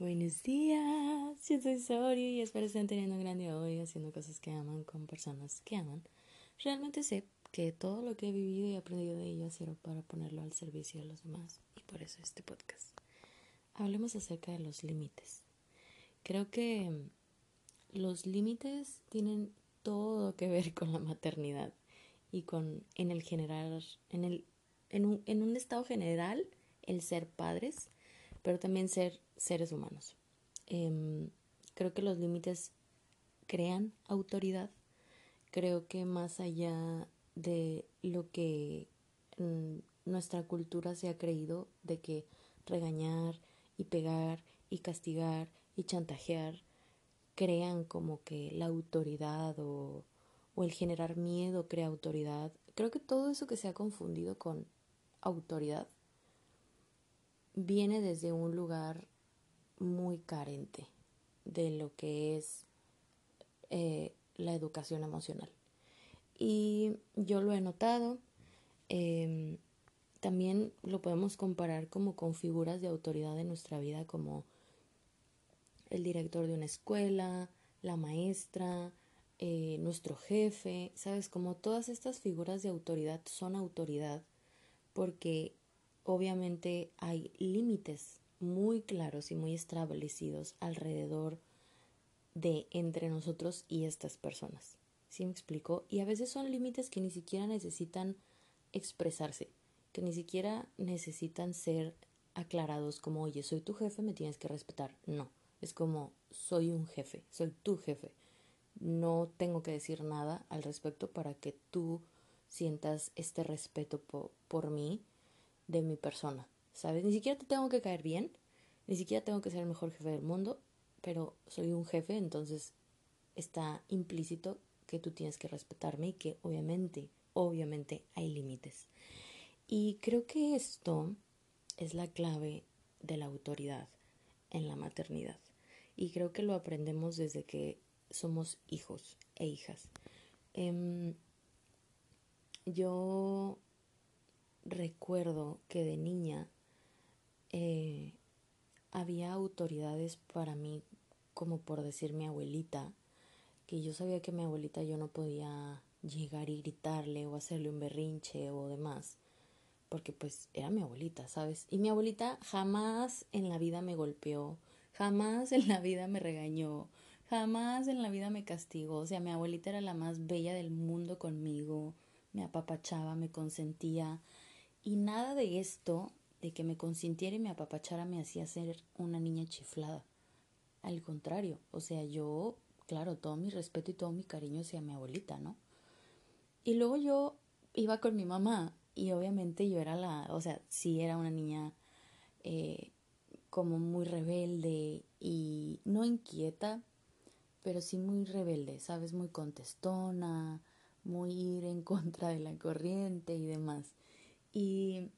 Buenos días, yo soy Sori y espero estén teniendo un gran día hoy haciendo cosas que aman con personas que aman. Realmente sé que todo lo que he vivido y aprendido de ellas sirve para ponerlo al servicio de los demás y por eso este podcast. Hablemos acerca de los límites. Creo que los límites tienen todo que ver con la maternidad y con en el general en el en un, en un estado general el ser padres pero también ser seres humanos. Em, creo que los límites crean autoridad. Creo que más allá de lo que nuestra cultura se ha creído de que regañar y pegar y castigar y chantajear crean como que la autoridad o el generar miedo crea autoridad. Creo que todo eso que se ha confundido con autoridad viene desde un lugar muy carente de lo que es eh, la educación emocional. Y yo lo he notado, em, también lo podemos comparar como con figuras de autoridad en nuestra vida, como el director de una escuela, la maestra, eh, nuestro jefe, ¿sabes? Como todas estas figuras de autoridad son autoridad porque obviamente hay límites muy claros y muy establecidos alrededor de entre nosotros y estas personas. ¿Sí me explico? Y a veces son límites que ni siquiera necesitan expresarse, que ni siquiera necesitan ser aclarados como, oye, soy tu jefe, me tienes que respetar. No, es como, soy un jefe, soy tu jefe. No tengo que decir nada al respecto para que tú sientas este respeto por mí de mi persona, ¿sabes? Ni siquiera te tengo que caer bien, ni siquiera tengo que ser el mejor jefe del mundo, pero soy un jefe, entonces está implícito que tú tienes que respetarme y que obviamente, obviamente hay límites. Y creo que esto es la clave de la autoridad en la maternidad. Y creo que lo aprendemos desde que somos hijos e hijas. Em, yo recuerdo que de niña eh, había autoridades para mí, como por decir mi abuelita, que yo sabía que mi abuelita yo no podía llegar y gritarle o hacerle un berrinche o demás, porque pues era mi abuelita, ¿sabes? Y mi abuelita jamás en la vida me golpeó, jamás en la vida me regañó, jamás en la vida me castigó, o sea, mi abuelita era la más bella del mundo conmigo, me apapachaba, me consentía, y nada de esto, de que me consintiera y me apapachara, me hacía ser una niña chiflada. Al contrario, o sea, yo, claro, todo mi respeto y todo mi cariño hacia mi abuelita, ¿no? Y luego yo iba con mi mamá y obviamente yo era la, o sea, sí era una niña eh, como muy rebelde y no inquieta, pero sí muy rebelde, ¿sabes? Muy contestona, muy ir en contra de la corriente y demás. Y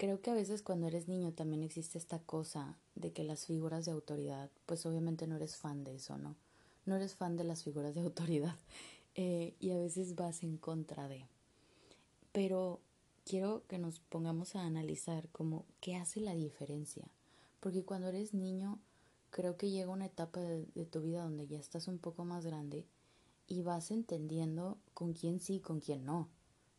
creo que a veces cuando eres niño también existe esta cosa de que las figuras de autoridad, pues obviamente no eres fan de eso, ¿no? No eres fan de las figuras de autoridad eh, y a veces vas en contra de. Pero quiero que nos pongamos a analizar como qué hace la diferencia. Porque cuando eres niño, creo que llega una etapa de, de tu vida donde ya estás un poco más grande y vas entendiendo con quién sí y con quién no,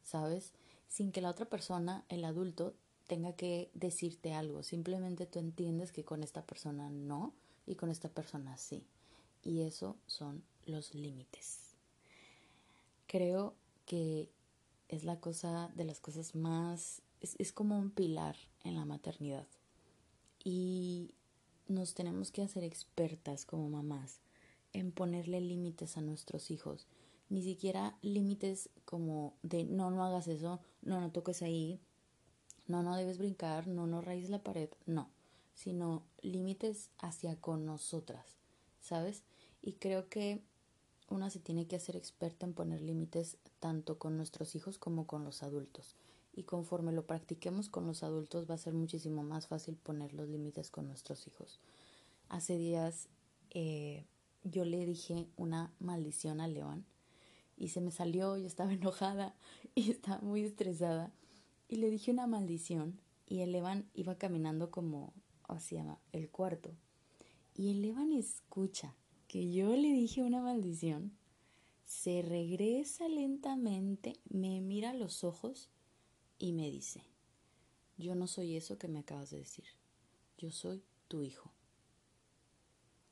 ¿sabes? sin que la otra persona, el adulto, tenga que decirte algo. Simplemente tú entiendes que con esta persona no y con esta persona sí. Y eso son los límites. Creo que es la cosa de las cosas más, es, es como un pilar en la maternidad. Y nos tenemos que hacer expertas como mamás en ponerle límites a nuestros hijos ni siquiera límites como de no, no hagas eso, no, no toques ahí, no, no debes brincar, no, no raíz la pared, no, sino límites hacia con nosotras, ¿sabes? Y creo que una se tiene que hacer experta en poner límites tanto con nuestros hijos como con los adultos. Y conforme lo practiquemos con los adultos va a ser muchísimo más fácil poner los límites con nuestros hijos. Hace días eh, yo le dije una maldición a León y se me salió, yo estaba enojada y estaba muy estresada y le dije una maldición y el Evan iba caminando como, hacia el cuarto. Y el Evan escucha que yo le dije una maldición, se regresa lentamente, me mira a los ojos y me dice, yo no soy eso que me acabas de decir, yo soy tu hijo.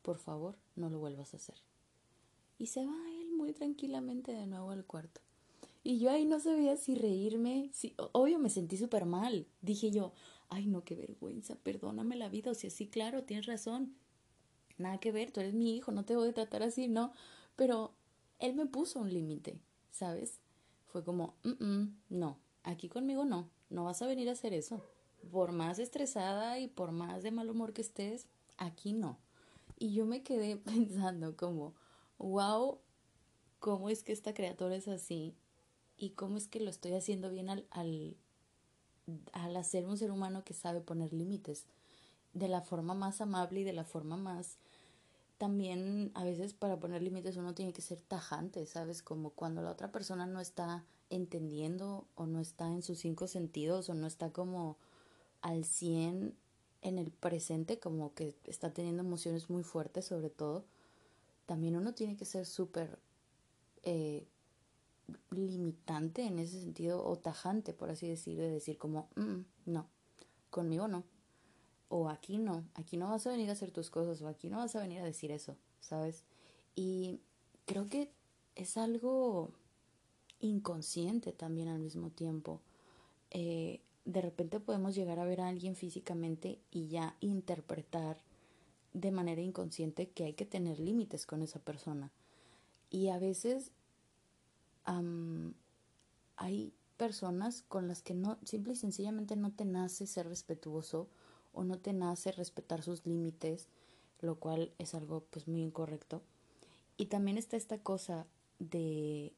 Por favor, no lo vuelvas a hacer. Y se va él muy tranquilamente de nuevo al cuarto. Y yo ahí no sabía si reírme, si, obvio me sentí súper mal. Dije yo, ay no, qué vergüenza, perdóname la vida. O sea, sí, claro, tienes razón. Nada que ver, tú eres mi hijo, no te voy a tratar así, no. Pero él me puso un límite, ¿sabes? Fue como, no, aquí conmigo no, no vas a venir a hacer eso. Por más estresada y por más de mal humor que estés, aquí no. Y yo me quedé pensando como, wow, ¿cómo es que esta criatura es así? Y cómo es que lo estoy haciendo bien al, al, al hacer un ser humano que sabe poner límites de la forma más amable y de la forma más también a veces para poner límites uno tiene que ser tajante, ¿sabes? Como cuando la otra persona no está entendiendo o no está en sus cinco sentidos o no está como al cien en el presente, como que está teniendo emociones muy fuertes sobre todo, también uno tiene que ser súper eh, limitante en ese sentido o tajante, por así decir, de decir como, mm, no, conmigo no, o aquí no, aquí no vas a venir a hacer tus cosas, o aquí no vas a venir a decir eso, ¿sabes? Y creo que es algo inconsciente también al mismo tiempo. Eh, de repente podemos llegar a ver a alguien físicamente y ya interpretar de manera inconsciente que hay que tener límites con esa persona. Y a veces hay personas con las que no, simple y sencillamente no te nace ser respetuoso o no te nace respetar sus límites, lo cual es algo pues muy incorrecto. Y también está esta cosa de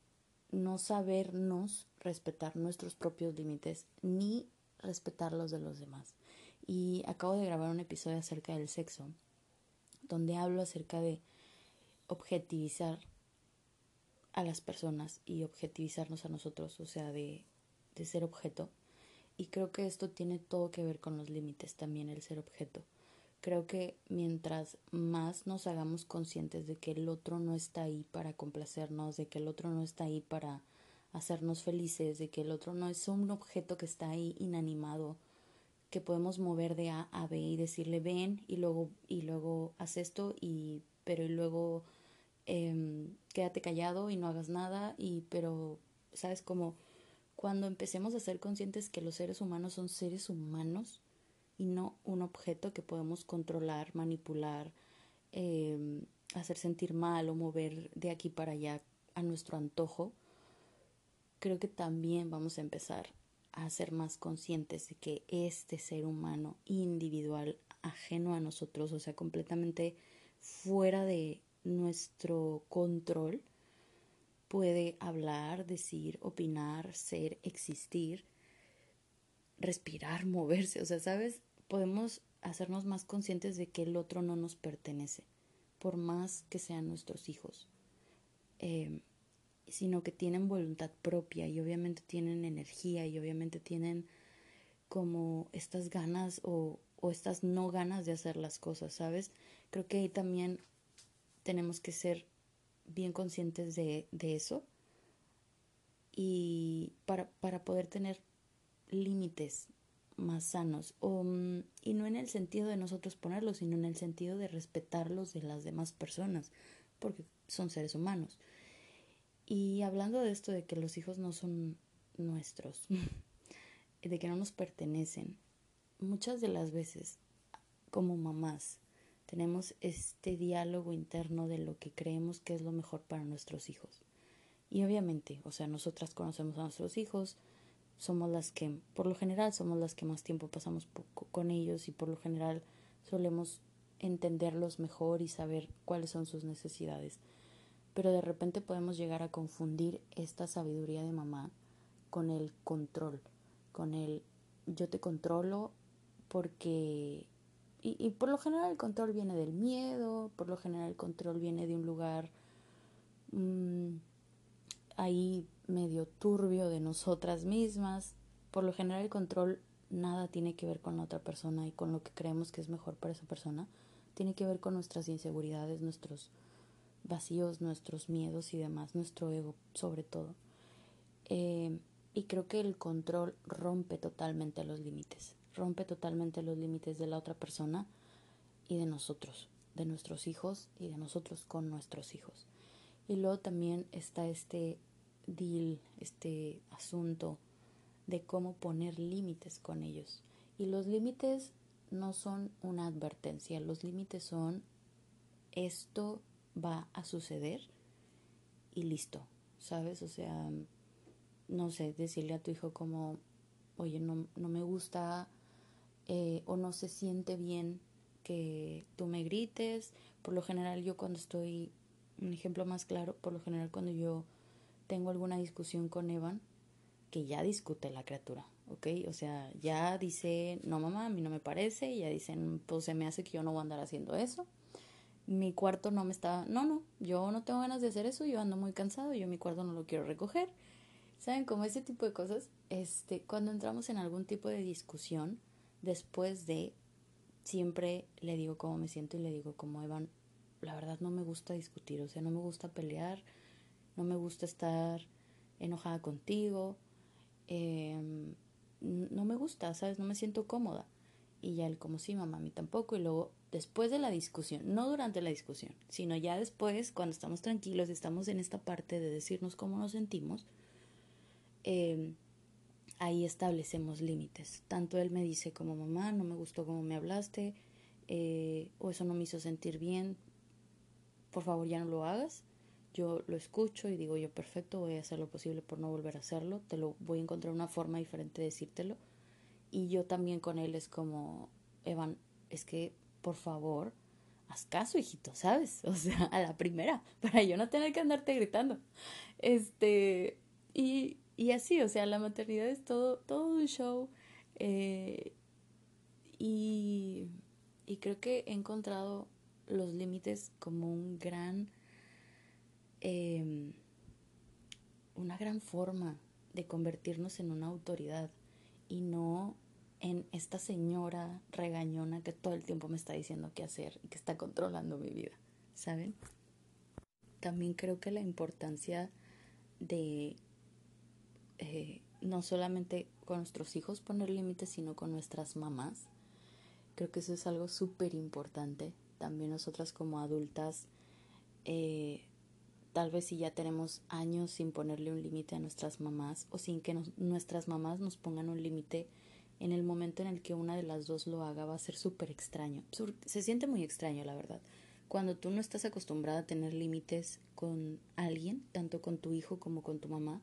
no sabernos respetar nuestros propios límites ni respetar los de los demás. Y acabo de grabar un episodio acerca del sexo, donde hablo acerca de objetivizar a las personas y objetivizarnos a nosotros, o sea, de, de ser objeto. Y creo que esto tiene todo que ver con los límites también, el ser objeto. Creo que mientras más nos hagamos conscientes de que el otro no está ahí para complacernos, de que el otro no está ahí para hacernos felices, de que el otro no es un objeto que está ahí inanimado, que podemos mover de A a B y decirle ven y luego y luego haz esto y pero y luego Em, quédate callado y no hagas nada, y pero, ¿sabes? Como cuando empecemos a ser conscientes que los seres humanos son seres humanos y no un objeto que podemos controlar, manipular, em, hacer sentir mal o mover de aquí para allá a nuestro antojo, creo que también vamos a empezar a ser más conscientes de que este ser humano individual, ajeno a nosotros, o sea, completamente fuera de nuestro control puede hablar, decir, opinar, ser, existir, respirar, moverse. O sea, ¿sabes? Podemos hacernos más conscientes de que el otro no nos pertenece, por más que sean nuestros hijos, em, sino que tienen voluntad propia y obviamente tienen energía y obviamente tienen como estas ganas o, o estas no ganas de hacer las cosas, ¿sabes? Creo que ahí también tenemos que ser bien conscientes de, de eso y para, para poder tener límites más sanos. O, mm, y no en el sentido de nosotros ponerlos sino en el sentido de respetarlos de las demás personas porque son seres humanos. Y hablando de esto de que los hijos no son nuestros de que no nos pertenecen muchas de las veces como mamás tenemos este diálogo interno de lo que creemos que es lo mejor para nuestros hijos. Y obviamente, o sea, nosotras conocemos a nuestros hijos, somos las que, por lo general, somos las que más tiempo pasamos con ellos y por lo general solemos entenderlos mejor y saber cuáles son sus necesidades. Pero de repente podemos llegar a confundir esta sabiduría de mamá con el control, con el yo te controlo porque y, por lo general el control viene del miedo, por lo general el control viene de un lugar mm, ahí medio turbio de nosotras mismas. Por lo general el control nada tiene que ver con la otra persona y con lo que creemos que es mejor para esa persona. Tiene que ver con nuestras inseguridades, nuestros vacíos, nuestros miedos y demás, nuestro ego sobre todo. Eh, y creo que el control rompe totalmente los límites, rompe totalmente los límites de la otra persona y de nosotros, de nuestros hijos y de nosotros con nuestros hijos. Y luego también está este deal, este asunto de cómo poner límites con ellos. Y los límites no son una advertencia, los límites son esto va a suceder y listo, ¿sabes? O sea, no sé, decirle a tu hijo como, oye, no, no me gusta eh, o no se siente bien que tú me grites. Por lo general yo cuando estoy, un ejemplo más claro, por lo general cuando yo tengo alguna discusión con Evan, que ya discute la criatura, ¿ok? O sea, ya dice, no mamá, a mí no me parece, ya dicen, pues se me hace que yo no voy a andar haciendo eso. Mi cuarto no me está, no, no, yo no tengo ganas de hacer eso, yo ando muy cansado, yo mi cuarto no lo quiero recoger. ¿Saben? Como ese tipo de cosas, este, cuando entramos en algún tipo de discusión, después de, siempre le digo cómo me siento y le digo como Evan, la verdad no me gusta discutir, o sea, no me gusta pelear, no me gusta estar enojada contigo, Em, no me gusta, ¿sabes? No me siento cómoda. Y ya él como sí, mamá, a mí tampoco. Y luego, después de la discusión, no durante la discusión, sino ya después, cuando estamos tranquilos, estamos en esta parte de decirnos cómo nos sentimos, em, ahí establecemos límites. Tanto él me dice como mamá, no me gustó cómo me hablaste, eh, o eso no me hizo sentir bien, por favor ya no lo hagas yo lo escucho y digo yo perfecto, voy a hacer lo posible por no volver a hacerlo, te lo voy a encontrar una forma diferente de decírtelo. Y yo también con él es como, Evan, es que por favor, haz caso, hijito, ¿sabes? O sea, a la primera, para yo no tener que andarte gritando. Este, y, y así, o sea, la maternidad es todo, todo un show. Eh, y, y creo que he encontrado los límites como un gran Em, una gran forma de convertirnos en una autoridad y no en esta señora regañona que todo el tiempo me está diciendo qué hacer y que está controlando mi vida, ¿saben? También creo que la importancia de eh, no solamente con nuestros hijos poner límites, sino con nuestras mamás. Creo que eso es algo súper importante. También nosotras como adultas eh, Tal vez si ya tenemos años sin ponerle un límite a nuestras mamás o sin que nuestras mamás nos pongan un límite, en el momento en el que una de las dos lo haga va a ser súper extraño. Se siente muy extraño, la verdad. Cuando tú no estás acostumbrada a tener límites con alguien, tanto con tu hijo como con tu mamá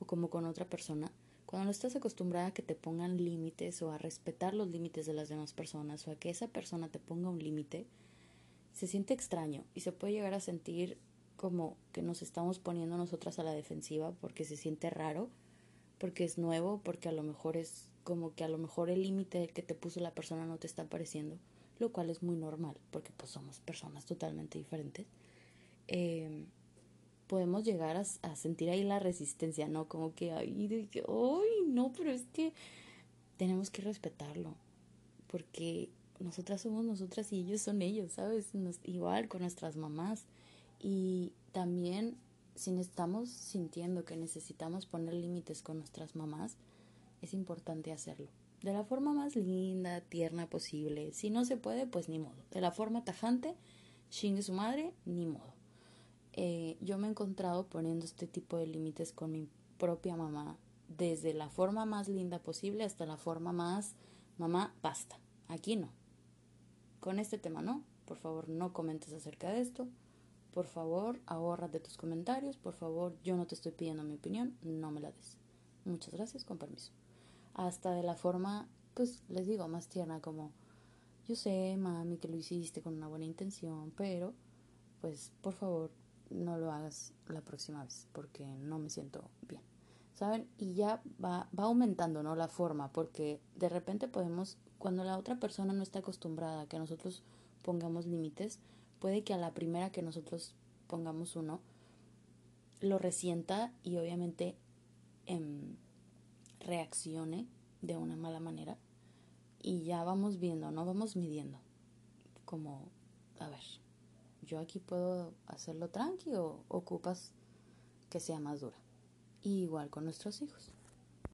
o como con otra persona, cuando no estás acostumbrada a que te pongan límites o a respetar los límites de las demás personas o a que esa persona te ponga un límite, se siente extraño y se puede llegar a sentir como que nos estamos poniendo nosotras a la defensiva porque se siente raro, porque es nuevo, porque a lo mejor es como que a lo mejor el límite que te puso la persona no te está pareciendo, lo cual es muy normal, porque pues somos personas totalmente diferentes. Em, podemos llegar a, a, sentir ahí la resistencia, ¿no? Como que, ay, de que, ay, no, pero es que tenemos que respetarlo, porque nosotras somos nosotras y ellos son ellos, ¿sabes? Igual con nuestras mamás. Y también si estamos sintiendo que necesitamos poner límites con nuestras mamás, es importante hacerlo. De la forma más linda, tierna posible. Si no se puede, pues ni modo. De la forma tajante, chingue su madre, ni modo. Eh, yo me he encontrado poniendo este tipo de límites con mi propia mamá, desde la forma más linda posible hasta la forma más, mamá, basta, aquí no. Con este tema no, por favor no comentes acerca de esto, por favor, de tus comentarios. Por favor, yo no te estoy pidiendo mi opinión, no me la des. Muchas gracias, con permiso. Hasta de la forma, pues les digo, más tierna, como yo sé, mami, que lo hiciste con una buena intención, pero pues por favor no lo hagas la próxima vez porque no me siento bien. ¿Saben? Y ya va, va aumentando, ¿no? La forma, porque de repente podemos, cuando la otra persona no está acostumbrada a que nosotros pongamos límites, puede que a la primera que nosotros pongamos uno, lo resienta y obviamente em, reaccione de una mala manera y ya vamos viendo, no vamos midiendo. Como, a ver, yo aquí puedo hacerlo tranqui o ocupas que sea más dura. Y igual con nuestros hijos.